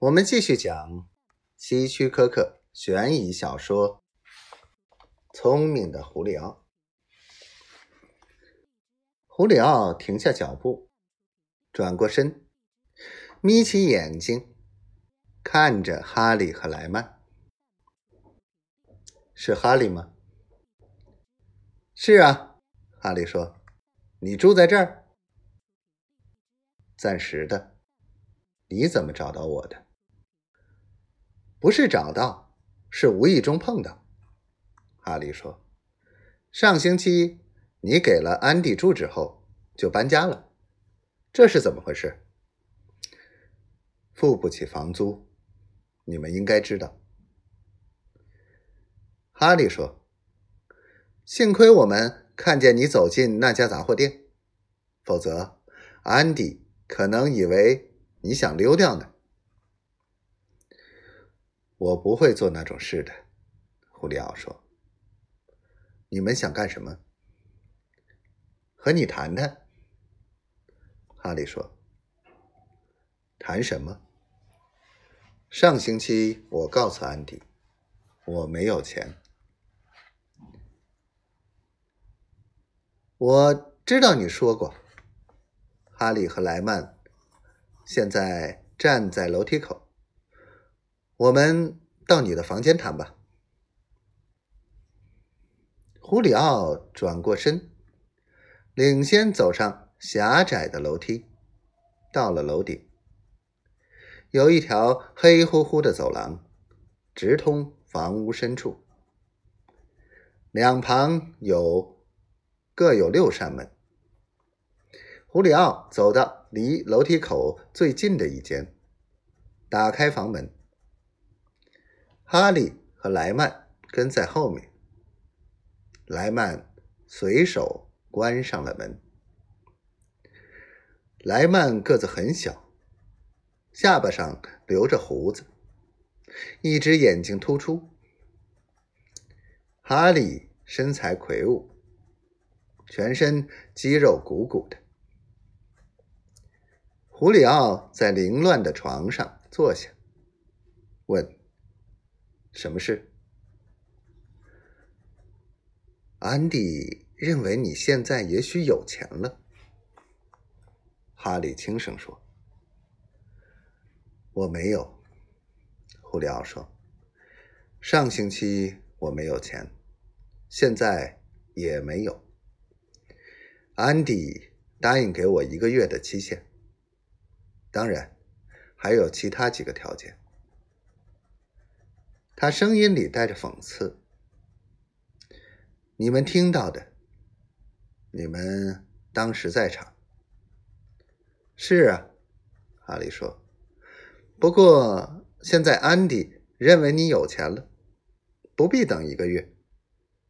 我们继续讲希区柯克悬疑小说《聪明的胡里奥》。胡里奥停下脚步，转过身，眯起眼睛，看着哈利和莱曼。是哈利吗？是啊，哈利说：“你住在这儿？暂时的。你怎么找到我的？”不是找到，是无意中碰到。哈利说：“上星期你给了安迪住址后就搬家了，这是怎么回事？”付不起房租，你们应该知道。哈利说：“幸亏我们看见你走进那家杂货店，否则安迪可能以为你想溜掉呢。”我不会做那种事的，胡里奥说。你们想干什么？和你谈谈。哈利说。谈什么？上星期我告诉安迪，我没有钱。我知道你说过。哈利和莱曼现在站在楼梯口。我们到你的房间谈吧。胡里奥转过身，领先走上狭窄的楼梯，到了楼顶。有一条黑乎乎的走廊，直通房屋深处。两旁有各有六扇门。胡里奥走到离楼梯口最近的一间，打开房门。哈利和莱曼跟在后面。莱曼随手关上了门。莱曼个子很小，下巴上留着胡子，一只眼睛突出。哈利身材魁梧，全身肌肉鼓鼓的。胡里奥在凌乱的床上坐下，问。什么事？安迪认为你现在也许有钱了。哈利轻声说：“我没有。”胡里奥说：“上星期我没有钱，现在也没有。安迪答应给我一个月的期限，当然还有其他几个条件。”他声音里带着讽刺：“你们听到的，你们当时在场。”“是啊。”哈利说，“不过现在安迪认为你有钱了，不必等一个月。